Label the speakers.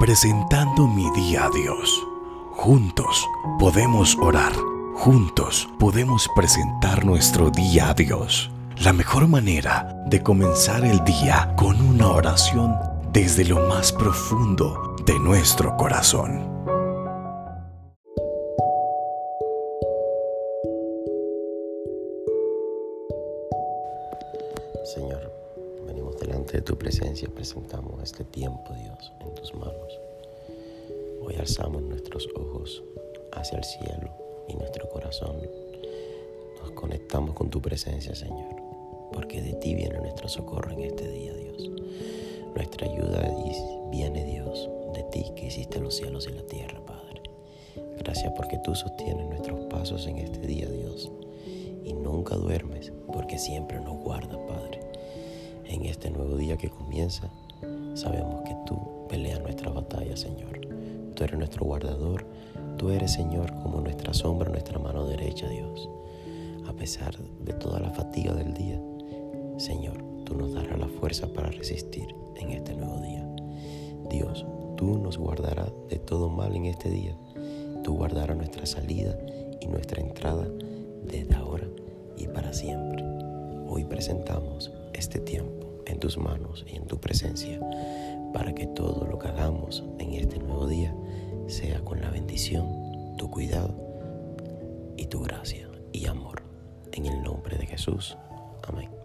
Speaker 1: presentando mi día a Dios. Juntos podemos orar, juntos podemos presentar nuestro día a Dios. La mejor manera de comenzar el día con una oración desde lo más profundo de nuestro corazón.
Speaker 2: Señor, venimos delante de tu presencia, presentamos este tiempo, Dios, en tus manos. Hoy alzamos nuestros ojos hacia el cielo y nuestro corazón. Nos conectamos con tu presencia, Señor, porque de ti viene nuestro socorro en este día, Dios. Nuestra ayuda viene, Dios, de ti que hiciste los cielos y la tierra, Padre. Gracias porque tú sostienes nuestros pasos en este día, Dios. Y nunca duermes porque siempre nos guardas, Padre. En este nuevo día que comienza, sabemos que tú peleas nuestra batalla, Señor. Tú eres nuestro guardador, tú eres, Señor, como nuestra sombra, nuestra mano derecha, Dios. A pesar de toda la fatiga del día, Señor, tú nos darás la fuerza para resistir en este nuevo día. Dios, tú nos guardarás de todo mal en este día. Tú guardarás nuestra salida y nuestra entrada desde ahora y para siempre. Hoy presentamos este tiempo tus manos y en tu presencia para que todo lo que hagamos en este nuevo día sea con la bendición, tu cuidado y tu gracia y amor. En el nombre de Jesús. Amén.